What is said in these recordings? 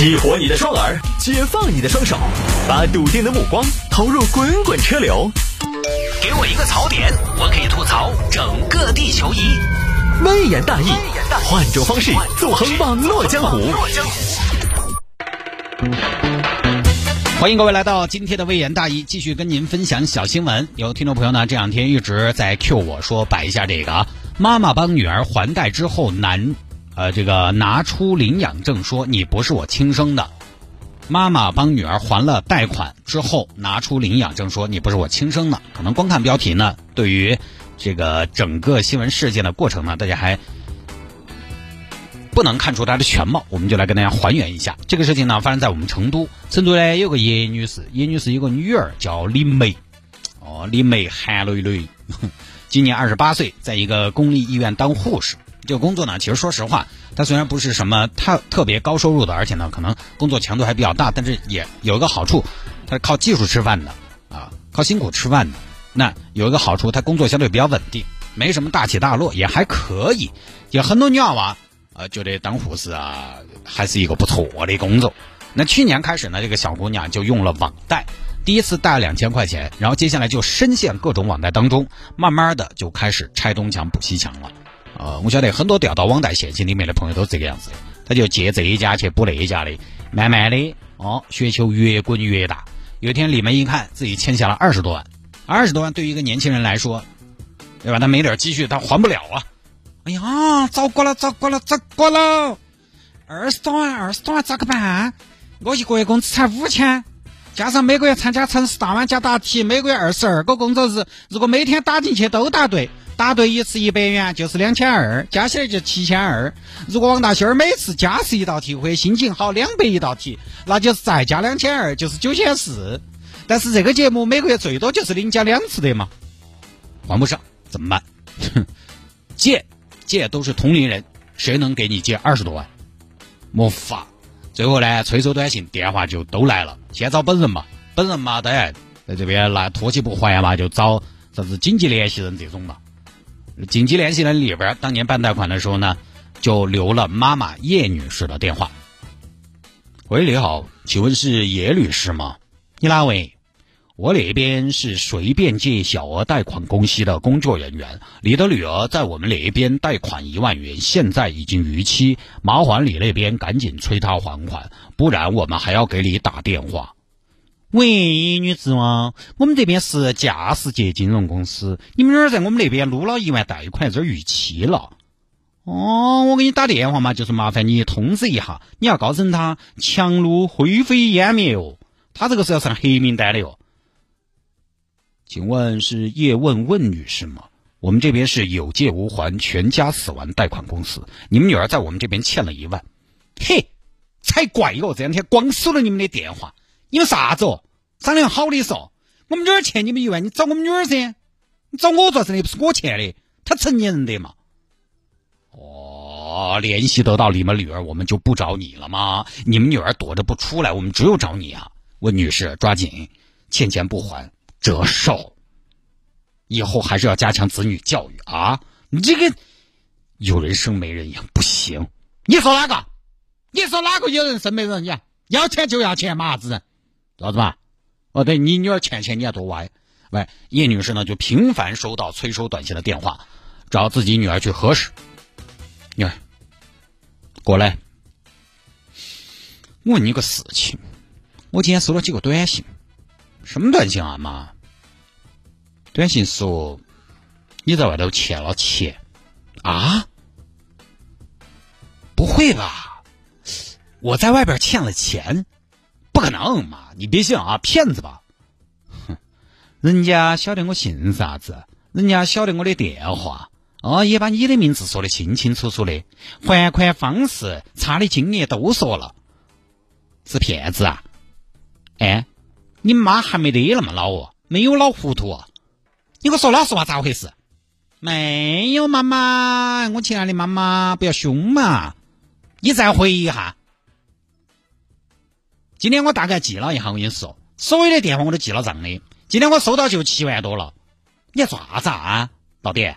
激活你的双耳，解放你的双手，把笃定的目光投入滚滚车流。给我一个槽点，我可以吐槽整个地球仪。微言大义，换种方式纵横网络江湖。欢迎各位来到今天的微言大义，继续跟您分享小新闻。有听众朋友呢，这两天一直在 Q 我说摆一下这个啊妈妈帮女儿还贷之后男，呃，这个拿出领养证说你不是我亲生的。妈妈帮女儿还了贷款之后，拿出领养证说你不是我亲生的。可能光看标题呢，对于这个整个新闻事件的过程呢，大家还。不能看出它的全貌，我们就来跟大家还原一下这个事情呢，发生在我们成都。成都呢有个叶女士，叶女士有个女儿叫李梅，哦，李梅韩蕾蕾，今年二十八岁，在一个公立医院当护士。这个工作呢，其实说实话，它虽然不是什么特特别高收入的，而且呢，可能工作强度还比较大，但是也有一个好处，它是靠技术吃饭的啊，靠辛苦吃饭的。那有一个好处，她工作相对比较稳定，没什么大起大落，也还可以。有很多女娃娃。呃，觉得当护士啊，还是一个不错的工作。那去年开始呢，这个小姑娘就用了网贷，第一次贷了两千块钱，然后接下来就深陷各种网贷当中，慢慢的就开始拆东墙补西墙了。呃，我晓得很多掉到网贷陷阱里面的朋友都是这个样子的，他就借这一家去补那一家的，慢慢的哦，雪球越滚越大。有一天李梅一看自己欠下了二十多万，二十多万对于一个年轻人来说，对吧？他没点积蓄，他还不了啊。哎呀，糟糕了，糟糕了，糟糕了！二十多万，二十多万咋个办？我一个月工资才五千，加上每个月参加城市大玩家答题，每个月二十二个工作日，如果每天打进去都答对，答对一次一百元就是两千二，加起来就七千二。如果王大仙儿每次加时一道题或者心情好两百一道题，那就是再加两千二，就是九千四。但是这个节目每个月最多就是领奖两次的嘛，还不上怎么办？哼，借。借都是同龄人，谁能给你借二十多万？没法。最后呢，催收短信、电话就都来了。先找本人嘛，本人嘛，当然在这边那拖起不还嘛，就找啥子紧急联系人这种嘛。紧急联系人里边，当年办贷款的时候呢，就留了妈妈叶女士的电话。喂，你好，请问是叶女士吗？你哪位？我那边是随便借小额贷款公司的工作人员，你的女儿在我们那边贷款一万元，现在已经逾期，麻烦你那边赶紧催她还款，不然我们还要给你打电话。喂，女士吗？我们这边是驾驶界金融公司，你们女儿在我们那边撸了一万贷款，这儿逾期了。哦，我给你打电话嘛，就是麻烦你通知一下，你要告诉他强撸灰飞烟灭哦，他这个是要上黑名单的哟。请问是叶问问女士吗？我们这边是有借无还，全家死亡贷款公司。你们女儿在我们这边欠了一万，嘿，才怪哟！这两天光收了你们的电话，你们啥子哦？商量好的说，我们女儿欠你们一万，你找我们女儿噻，你找我做什么？又不是我欠的，她成年人的嘛。哦，联系得到你们女儿，我们就不找你了吗？你们女儿躲着不出来，我们只有找你啊！问女士，抓紧，欠钱不还。折寿，以后还是要加强子女教育啊！你这个有人生没人养不行。你说哪个？你说哪个有人生没人养？要钱就要钱嘛，子人，知道子嘛？哦，对你女儿欠钱，你要多歪。喂，叶女士呢，就频繁收到催收短信的电话，找自己女儿去核实。女儿，过来，我问你个事情，我今天收了几个短信。什么短信啊，妈？短信说你在外头欠了钱啊？不会吧？我在外边欠了钱？不可能嘛！你别信啊，骗子吧？哼，人家晓得我姓啥子，人家晓得我的电话，哦，也把你的名字说的清清楚楚的，还款方式、差的金额都说了，是骗子啊？哎？你妈还没得那么老哦，没有老糊涂。你给我说老实话，咋回事？没有妈妈，我亲爱的妈妈，不要凶嘛。你再回忆一下。今天我大概记了一下，我跟你说，所有的电话我都记了账的。今天我收到就七万多了。你要做啥子啊，到底？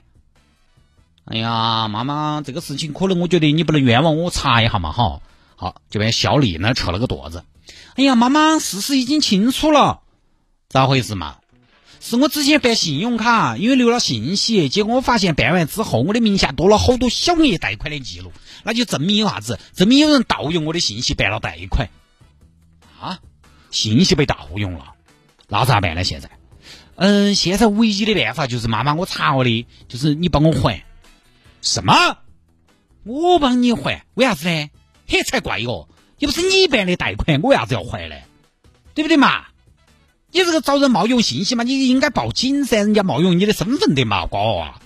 哎呀，妈妈，这个事情可能我觉得你不能冤枉我查一下嘛，哈。好，这边小李呢扯了个垛子。哎呀，妈妈，事实已经清楚了，咋回事嘛？是我之前办信用卡，因为留了信息，结果我发现办完之后，我的名下多了好多小额贷款的记录，那就证明有啥子？证明有人盗用我的信息办了贷款。啊，信息被盗用了，那咋办呢？现在？嗯，现在唯一的办法就是妈妈，我查我的，就是你帮我还。什么？我帮你还？为啥子呢？嘿，才怪哟！又不是你办的贷款，我为啥子要还呢？对不对嘛？你这个遭人冒用信息嘛，你应该报警噻，人家冒用你的身份的嘛，瓜娃。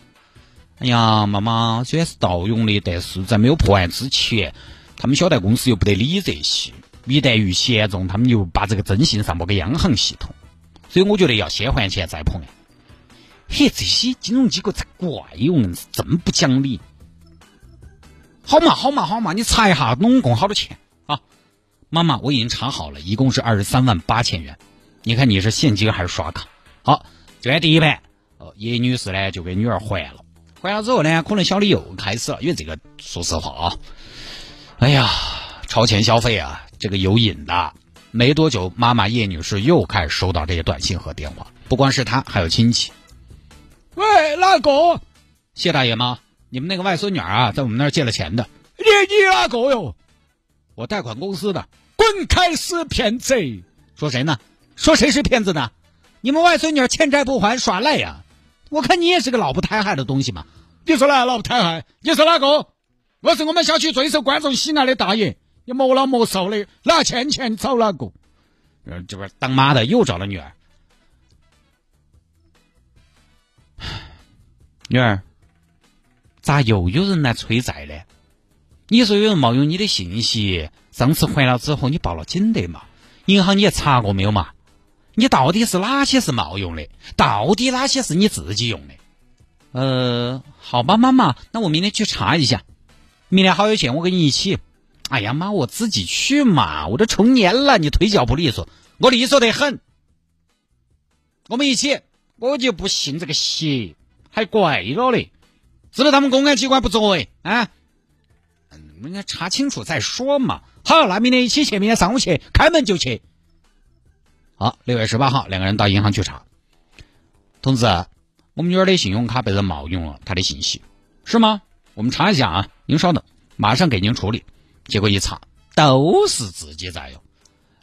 哎呀，妈妈，虽然是盗用的，但是在没有破案之前，他们小贷公司又不得理这些。一旦遇险重，他们就把这个征信上报给央行系统。所以我觉得要先还钱再破案。嘿，这些金融机构才怪哟，硬是这么不讲理。好嘛，好嘛，好嘛，你查一下，总共好多钱？妈妈，我已经查好了，一共是二十三万八千元。你看你是现金还是刷卡？好，这边第一排，哦，叶女士呢就给女儿还了，还了之后呢，可能小李又开始了，因为这个说实话啊，哎呀，超前消费啊，这个有瘾的。没多久，妈妈叶女士又开始收到这些短信和电话，不光是她，还有亲戚。喂，哪个？谢大爷吗？你们那个外孙女啊，在我们那儿借了钱的。你你哪个哟？我贷款公司的。滚开，死骗子！说谁呢？说谁是骗子呢？你们外孙女欠债不还耍赖呀？我看你也是个老不太害的东西嘛！你说哪老不太害？你是哪个？我是我们小区最受观众喜爱的大爷，你莫老莫少的，哪欠钱找哪个？这边当妈的又找了女儿，女儿，咋又有人来催债呢？你说有人冒用你的信息，上次还了之后你报了警的嘛？银行你也查过没有嘛？你到底是哪些是冒用的？到底哪些是你自己用的？呃，好吧，妈妈，那我明天去查一下。明天好有钱，我跟你一起。哎呀妈，我自己去嘛，我都成年了，你腿脚不利索，我利索得很。我们一起，我就不信这个邪，还怪了嘞，知道他们公安机关不作为啊？嗯，人家查清楚再说嘛。好，那明天一起去，明天上午去，开门就去。好，六月十八号，两个人到银行去查。同志，我们女儿的信用卡被人冒用了，她的信息是吗？我们查一下啊，您稍等，马上给您处理。结果一查，都是自己在用。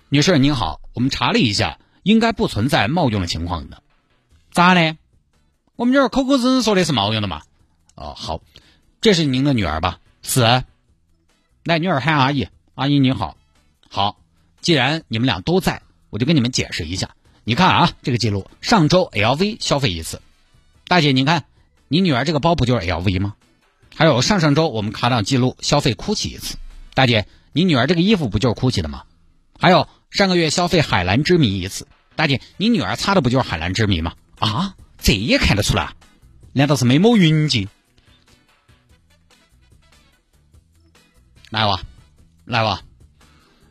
女士您好，我们查了一下，应该不存在冒用的情况的。咋呢？我们这儿口口声声说的是冒用的嘛？哦，好，这是您的女儿吧？是。来，女儿喊阿姨，阿姨你好。好，既然你们俩都在。我就跟你们解释一下，你看啊，这个记录，上周 LV 消费一次，大姐，你看，你女儿这个包不就是 LV 吗？还有上上周我们卡档记录消费 GUCCI 一次，大姐，你女儿这个衣服不就是 GUCCI 的吗？还有上个月消费海蓝之谜一次，大姐，你女儿擦的不就是海蓝之谜吗？啊，这也看得出来？难道是没抹匀净？来哇，来哇，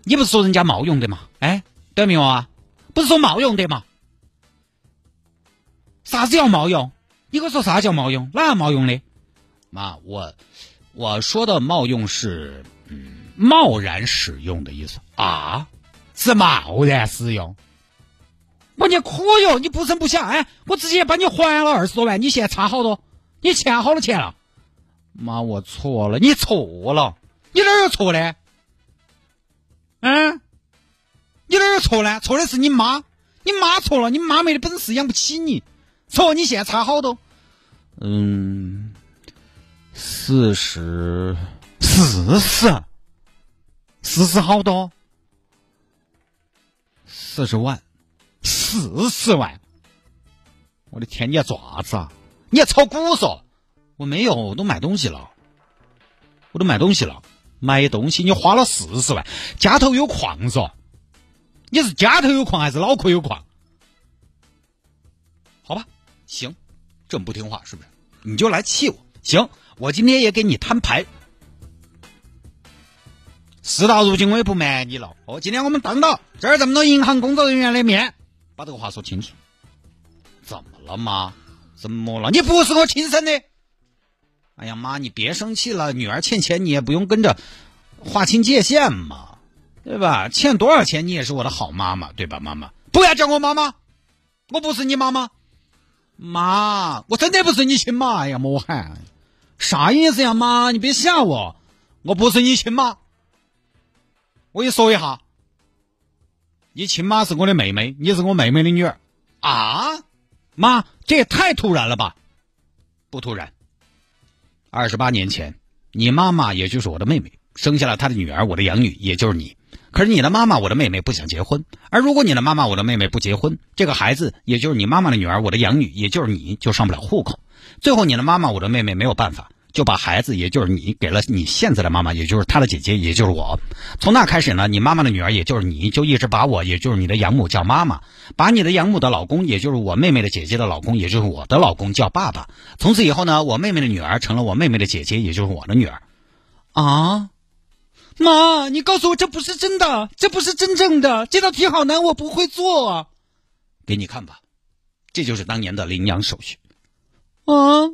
你不是说人家冒用的嘛？哎。对没有啊？不是说冒用的嘛？啥子叫冒用？你给我说啥叫冒用？哪冒用的？妈，我我说的冒用是嗯贸然使用的意思啊，是贸然使用。我你可哟，你不声不响哎，我直接把你还了二十多万，你现在差好多？你欠好多钱了？妈，我错了，你错了，你哪有错呢？嗯？你哪有错呢？错的是你妈，你妈错了，你妈没的本事养不起你，错你现在差好多？嗯，四十，四十，四十好多？四十万，四十万！我的天，你要做啥子啊？你要炒股嗦？我没有，我都买东西了，我都买东西了，买东西你花了四十万，家头有矿嗦？你是家头有矿还是脑壳有矿？好吧，行，这么不听话是不是？你就来气我？行，我今天也给你摊牌。事到如今，我也不瞒你了。哦，今天我们当着这儿这么多银行工作人员的面，把这个话说清楚。怎么了吗？怎么了？你不是我亲生的。哎呀妈，你别生气了，女儿欠钱你也不用跟着。划清界限嘛，对吧？欠多少钱你也是我的好妈妈，对吧？妈妈，不要叫我妈妈，我不是你妈妈。妈，我真的不是你亲妈哎呀！莫喊，啥意思呀？妈，你别吓我，我不是你亲妈。我给你说一下，你亲妈是我的妹妹，你是我妹妹的女儿啊！妈，这也太突然了吧？不突然。二十八年前，你妈妈也就是我的妹妹，生下了她的女儿，我的养女，也就是你。可是你的妈妈，我的妹妹不想结婚。而如果你的妈妈，我的妹妹不结婚，这个孩子，也就是你妈妈的女儿，我的养女，也就是你，就上不了户口。最后，你的妈妈，我的妹妹没有办法，就把孩子，也就是你，给了你现在的妈妈，也就是她的姐姐，也就是我。从那开始呢，你妈妈的女儿，也就是你，就一直把我，也就是你的养母叫妈妈，把你的养母的老公，也就是我妹妹的姐姐的老公，也就是我的老公叫爸爸。从此以后呢，我妹妹的女儿成了我妹妹的姐姐，也就是我的女儿。啊。妈，你告诉我这不是真的，这不是真正的。这道题好难，我不会做。给你看吧，这就是当年的领养手续。啊，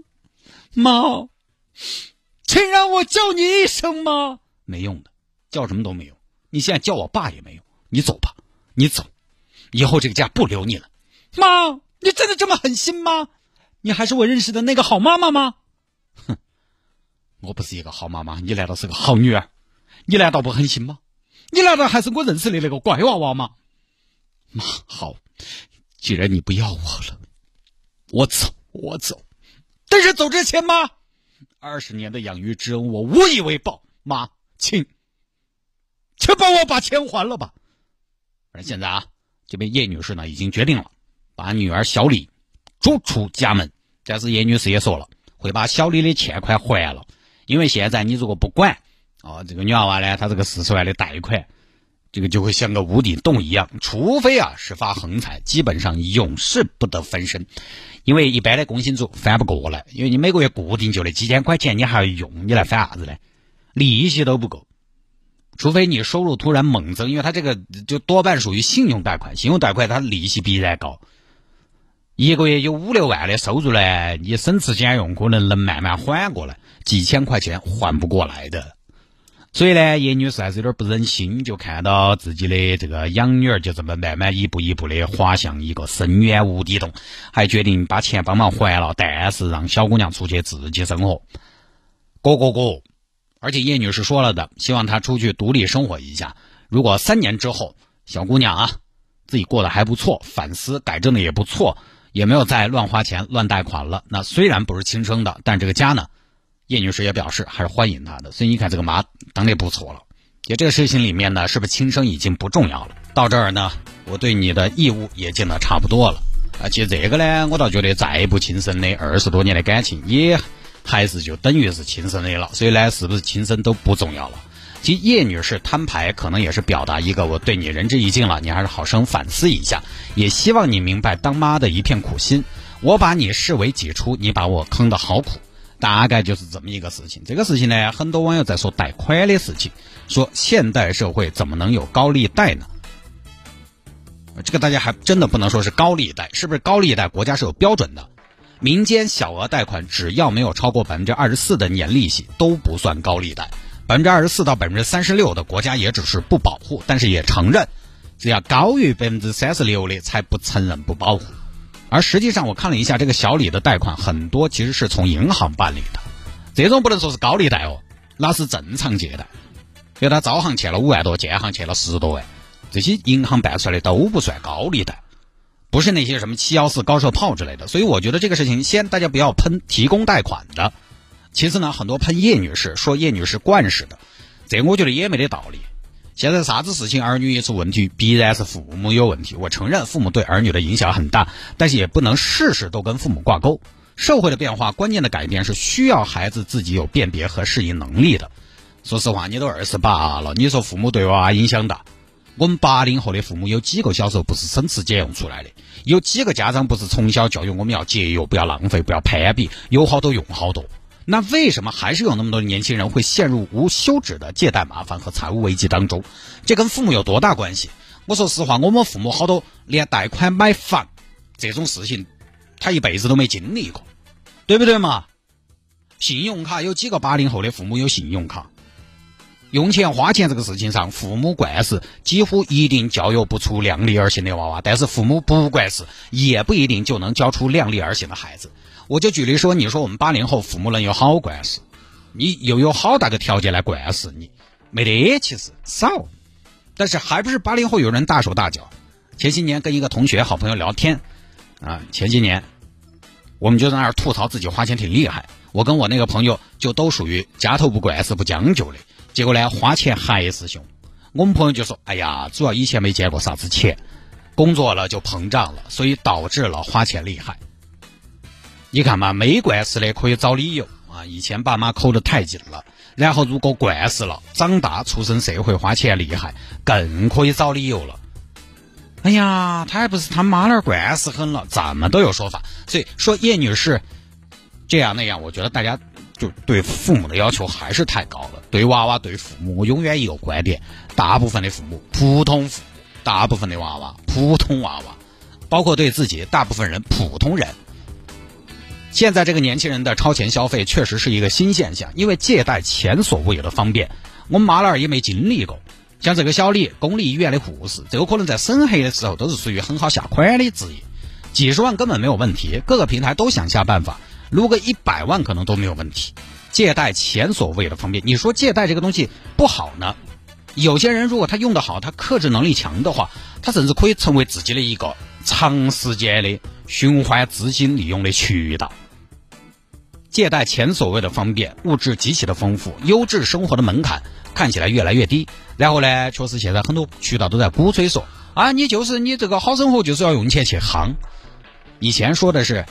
妈，请让我叫你一声妈，没用的，叫什么都没用。你现在叫我爸也没用。你走吧，你走，以后这个家不留你了。妈，你真的这么狠心吗？你还是我认识的那个好妈妈吗？哼，我不是一个好妈妈，你难道是个好女儿？你难道不狠心吗？你难道还是我认识的那个乖娃娃吗？妈，好，既然你不要我了，我走，我走。但是走之前，妈，二十年的养育之恩，我无以为报。妈，请，请帮我把钱还了吧。而现在啊，这边叶女士呢已经决定了，把女儿小李逐出家门。但是叶女士也说了，会把小李的欠款还了，因为现在你如果不管。哦，这个女娃娃呢，她这个四十万的贷款，这个就会像个无底洞一样，除非啊是发横财，基本上永世不得翻身。因为一般的工薪族翻不过来，因为你每个月固定就那几千块钱，你还要用，你来翻啥子呢？利息都不够。除非你收入突然猛增，因为它这个就多半属于信用贷款，信用贷款它利息必然高。一个月有五六万的收入呢，你省吃俭用可能能慢慢还过来，几千块钱还不过来的。所以呢，叶女士还是有点不忍心，就看到自己的这个养女儿就这么慢慢一步一步的滑向一个深渊无底洞，还决定把钱帮忙还了，但是让小姑娘出去自己生活。过过过，而且叶女士说了的，希望她出去独立生活一下。如果三年之后小姑娘啊自己过得还不错，反思改正的也不错，也没有再乱花钱、乱贷款了，那虽然不是亲生的，但这个家呢？叶女士也表示还是欢迎他的，所以你看这个妈当的不错了。也这个事情里面呢，是不是亲生已经不重要了？到这儿呢，我对你的义务也尽的差不多了。啊，其实这个呢，我倒觉得再不亲生的二十多年的感情，也还是就等于是亲生的了。所以呢，是不是亲生都不重要了。其实叶女士摊牌，可能也是表达一个我对你仁至义尽了，你还是好生反思一下。也希望你明白当妈的一片苦心。我把你视为己出，你把我坑的好苦。大概就是这么一个事情。这个事情呢，很多网友在说贷款的事情，说现代社会怎么能有高利贷呢？这个大家还真的不能说是高利贷，是不是高利贷？国家是有标准的。民间小额贷款只要没有超过百分之二十四的年利息，都不算高利贷。百分之二十四到百分之三十六的国家也只是不保护，但是也承认，只要高于百分之三十六的才不承认不保护。而实际上，我看了一下这个小李的贷款，很多其实是从银行办理的，这种不能说是高利贷哦，那是正常借贷。比如他招行欠了五万多，建行欠了十多万，这些银行办出来的都不算高利贷，不是那些什么七幺四高射炮之类的。所以我觉得这个事情，先大家不要喷提供贷款的，其次呢，很多喷叶女士说叶女士惯式的，这我觉得也没得道理。现在啥子事情儿女一出问题，必然是父母有问题。我承认父母对儿女的影响很大，但是也不能事事都跟父母挂钩。社会的变化，关键的改变是需要孩子自己有辨别和适应能力的。说实话，你都二十八了，你说父母对娃娃影响大？我们八零后的父母有几个小时候不是省吃俭用出来的？有几个家长不是从小教育我们要节约，不要浪费，不要攀比，有好多用好多？那为什么还是有那么多年轻人会陷入无休止的借贷麻烦和财务危机当中？这跟父母有多大关系？我说实话，我们父母好多连贷款买房这种事情，他一辈子都没经历过，对不对嘛？信用卡有几个八零后的父母有信用卡？用钱花钱这个事情上，父母惯是几乎一定教育不出量力而行的娃娃，但是父母不惯是也不一定就能教出量力而行的孩子。我就举例说，你说我们八零后父母能有好惯事，你又有好大个条件来惯事你？没得，其实少，但是还不是八零后有人大手大脚。前些年跟一个同学好朋友聊天，啊，前些年我们就在那儿吐槽自己花钱挺厉害。我跟我那个朋友就都属于家头不惯事不将就的。结果呢，花钱还是凶。我们朋友就说：“哎呀，主要以前没见过啥子钱，工作了就膨胀了，所以导致了花钱厉害。你看嘛，没惯事的可以找理由啊，以前爸妈抠得太紧了。然后如果惯事了，长大出身社会花钱厉害，更可以找理由了。哎呀，他还不是他妈那儿惯事狠了，怎么都有说法。所以说叶女士这样那样，我觉得大家。”就对父母的要求还是太高了。对娃娃，对父母，我永远一个观点：大部分的父母，普通父母；大部分的娃娃，普通娃娃。包括对自己，大部分人，普通人。现在这个年轻人的超前消费确实是一个新现象，因为借贷前所未有的方便。我们妈老儿也没经历过。像这个小李，公立医院的护士，这个可能在审核的时候都是属于很好下款的职业，几十万根本没有问题，各个平台都想下办法。撸个一百万可能都没有问题，借贷前所未有的方便。你说借贷这个东西不好呢？有些人如果他用得好，他克制能力强的话，他甚至可以成为自己的一个长时间的循环资金利用的渠道。借贷前所未有的方便，物质极其的丰富，优质生活的门槛看起来越来越低。然后呢，确实现在很多渠道都在鼓吹说啊，你就是你这个好生活就是要用钱去夯。以前说的是。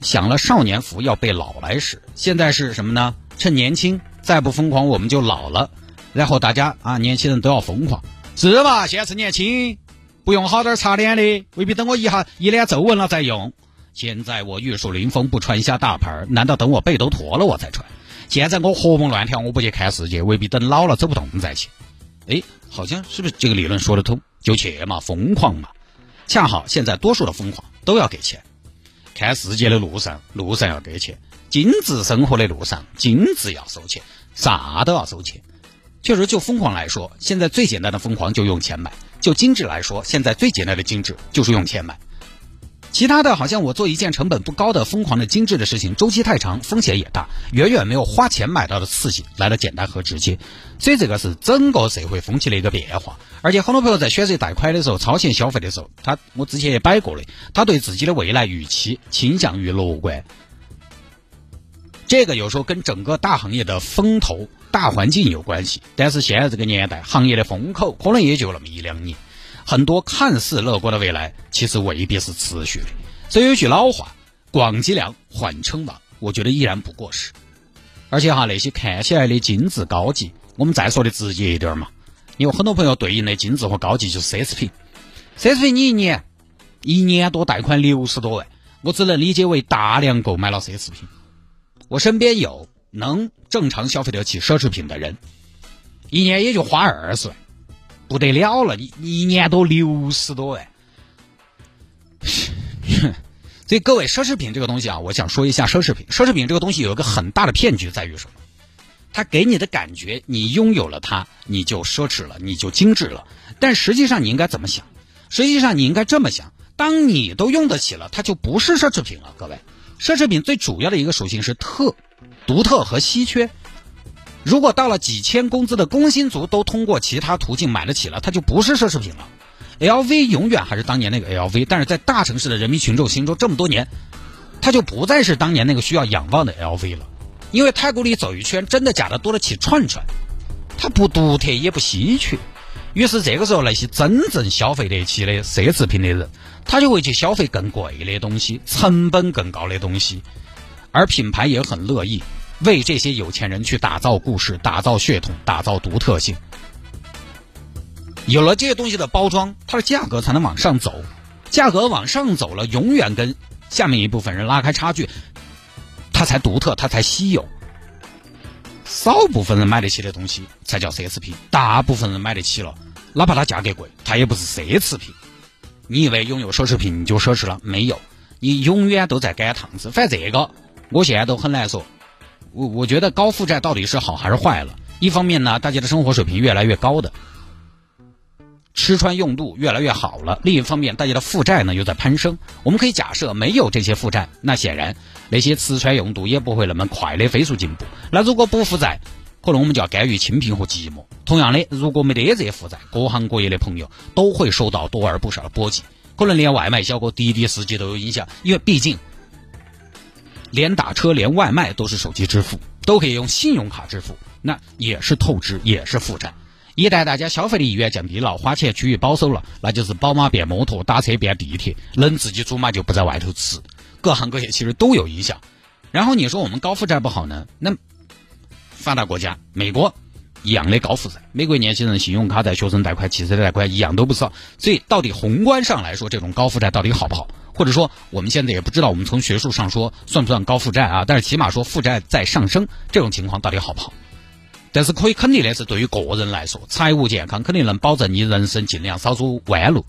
享了少年福要被老来使，现在是什么呢？趁年轻，再不疯狂我们就老了。然后大家啊，年轻人都要疯狂，是吧？现在是年轻，不用好点擦脸的，未必等我一下一脸皱纹了再用。现在我玉树临风不穿一下大牌，难道等我背都脱了我再穿？现在我活蹦乱跳我不去看世界，未必等老了走不动再去。哎，好像是不是这个理论说得通？就去嘛，疯狂嘛。恰好现在多数的疯狂都要给钱。看世界的路上，路上要给钱；精致生活的路上，精致要收钱，啥都要收钱。确实，就疯狂来说，现在最简单的疯狂就用钱买；就精致来说，现在最简单的精致就是用钱买。其他的好像我做一件成本不高的疯狂的精致的事情，周期太长，风险也大，远远没有花钱买到的刺激来的简单和直接。所以这个是整个社会风气的一个变化。而且很多朋友在选择贷款的时候，超前消费的时候，他我之前也摆过的，他对自己的未来预期倾向于乐观。这个有时候跟整个大行业的风投大环境有关系。但是现在这个年代，行业的风口可能也就那么一两年。很多看似乐观的未来，其实未必是持续的。所以有句老话：“广积粮，缓称王。”我觉得依然不过时。而且哈，那些看起来的精致高级，我们再说的直接一点嘛。因为很多朋友对应的精致和高级就是奢侈品。奢侈品，你一年一年多贷款六十多万，我只能理解为大量购买了奢侈品。我身边有能正常消费得起奢侈品的人，一年也就花二十万。不得了了，你一年都六十多万，所以各位奢侈品这个东西啊，我想说一下奢侈品。奢侈品这个东西有一个很大的骗局在于什么？它给你的感觉，你拥有了它，你就奢侈了，你就精致了。但实际上你应该怎么想？实际上你应该这么想：当你都用得起了，它就不是奢侈品了。各位，奢侈品最主要的一个属性是特、独特和稀缺。如果到了几千工资的工薪族都通过其他途径买得起了，它就不是奢侈品了。LV 永远还是当年那个 LV，但是在大城市的人民群众心中，这么多年，它就不再是当年那个需要仰望的 LV 了。因为太古里走一圈，真的假的多了起串串，它不独特也不稀缺。于是这个时候，那些真正消费得起的奢侈品的人，他就会去消费更贵的东西，成本更高的东西，而品牌也很乐意。为这些有钱人去打造故事、打造血统、打造独特性。有了这些东西的包装，它的价格才能往上走。价格往上走了，永远跟下面一部分人拉开差距，它才独特，它才稀有。少部分人买得起的东西才叫奢侈品，大部分人买得起了，哪怕它价格贵，它也不是奢侈品。你以为拥有奢侈品你就奢侈了？没有，你永远都在赶趟子。反正这个，我现在都很难说。我我觉得高负债到底是好还是坏了？一方面呢，大家的生活水平越来越高的，吃穿用度越来越好了；另一方面，大家的负债呢又在攀升。我们可以假设，没有这些负债，那显然那些吃穿用度也不会那么快的飞速进步。那如果不负债，可能我们就要甘于清贫和寂寞。同样的，如果没得这些负债，各行各业的朋友都会受到多而不少的波及，可能连外卖小哥、滴滴司机都有影响，因为毕竟连打车、连外卖都是手机支付，都可以用信用卡支付，那也是透支，也是负债。一旦大家消费的意愿降低了，花钱趋于保守了，那就是宝马变摩托，打车变地铁，能自己煮嘛就不在外头吃。各行各业其实都有影响。然后你说我们高负债不好呢？那？发达国家，美国一样的高负债。美国年轻人信用卡贷、学生贷款、汽车贷款一样都不少。所以，到底宏观上来说，这种高负债到底好不好？或者说，我们现在也不知道，我们从学术上说算不算高负债啊？但是起码说负债在上升，这种情况到底好不好？但是可以肯定的是，对于个人来说，财务健康肯定能保证你人生尽量少走弯路。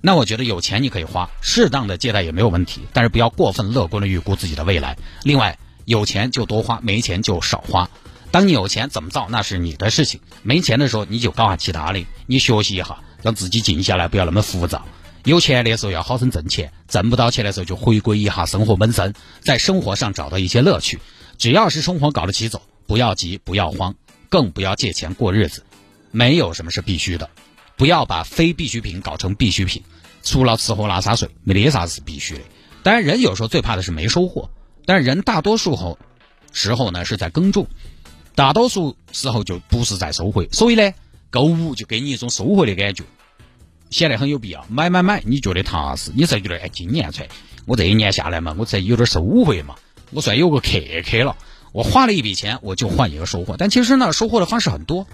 那我觉得有钱你可以花，适当的借贷也没有问题，但是不要过分乐观的预估自己的未来。另外，有钱就多花，没钱就少花。当你有钱怎么造那是你的事情，没钱的时候你就搞下其他的，你学习一下，让自己静下来，不要那么浮躁。有钱的时候要好生挣钱，挣不到钱的时候就回归一下生活本身，在生活上找到一些乐趣。只要是生活搞得起走，不要急，不要慌，更不要借钱过日子。没有什么是必须的，不要把非必需品搞成必需品。除了吃喝拉撒睡，没得啥是必须的。当然，人有时候最怕的是没收获，但是人大多数后时候呢是在耕种。大多数时候就不是在收回，所以呢，购物就给你一种收回的感觉，显得很有必要。买买买，你觉得踏实，你才觉得哎，今年才我这一年下来嘛，我才有点收获嘛，我算有个客客了。我花了一笔钱，我就换一个收获。但其实呢，收获的方式很多。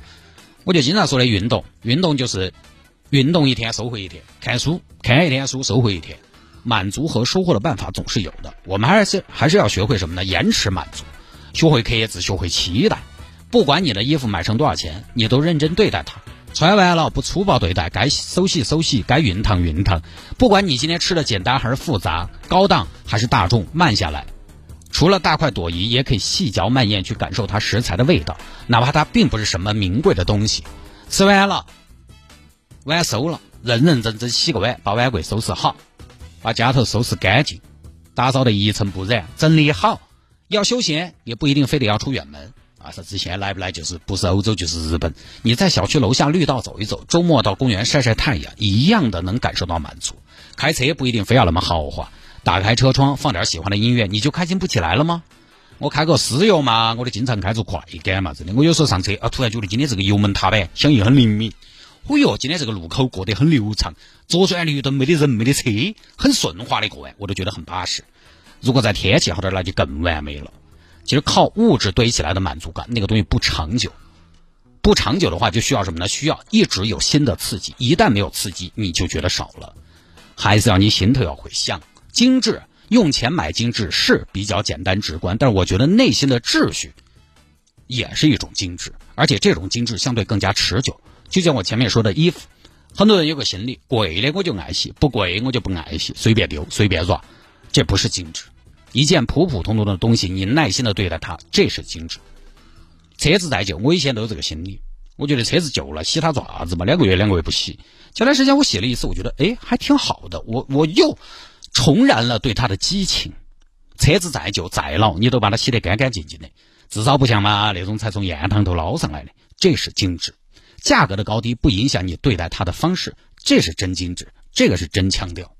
我就经常说的运动，运动就是运动一天收获一天，看书看一天书收获一天，满足和收获的办法总是有的。我们还是还是要学会什么呢？延迟满足，学会克制，学会期待。不管你的衣服买成多少钱，你都认真对待它。穿完了不粗暴对待，该手洗手洗，该熨烫熨烫。不管你今天吃的简单还是复杂，高档还是大众，慢下来。除了大快朵颐，也可以细嚼慢咽去感受它食材的味道，哪怕它并不是什么名贵的东西。吃完了，碗收了，认认真真洗个碗，把碗柜收拾好，把家头收拾干净，打扫的一尘不染，整理好。要休闲，也不一定非得要出远门。啊，说之前来不来就是不是欧洲就是日本。你在小区楼下绿道走一走，周末到公园晒晒太阳，一样的能感受到满足。开车也不一定非要那么豪华，打开车窗放点喜欢的音乐，你就开心不起来了吗？我开个私油嘛，我都经常开出快感嘛，真的。我有时候上车啊，突然觉得今天这个油门踏板响应很灵敏。哦哟，今天这个路口过得很流畅，左转绿灯没得人没得车，很顺滑的过完，我都觉得很巴适。如果在天气好点，那就更完美了。其实靠物质堆起来的满足感，那个东西不长久。不长久的话，就需要什么呢？需要一直有新的刺激。一旦没有刺激，你就觉得少了。还是要你心头要会想精致，用钱买精致是比较简单直观。但是我觉得内心的秩序也是一种精致，而且这种精致相对更加持久。就像我前面说的衣服，很多人有个心理，贵的我就爱惜，不贵我就不爱惜，随便丢随便抓，这不是精致。一件普普通通的东西，你耐心的对待它，这是精致。车子再旧，我以前都有这个心理。我觉得车子旧了，洗它做啥子嘛？两个月两个月不洗。前段时间我洗了一次，我觉得哎还挺好的。我我又重燃了对它的激情。车子再旧再老，你都把它洗得干干净净的，至少不像嘛那种才从烟塘头捞上来的。这是精致。价格的高低不影响你对待它的方式，这是真精致，这个是真腔调。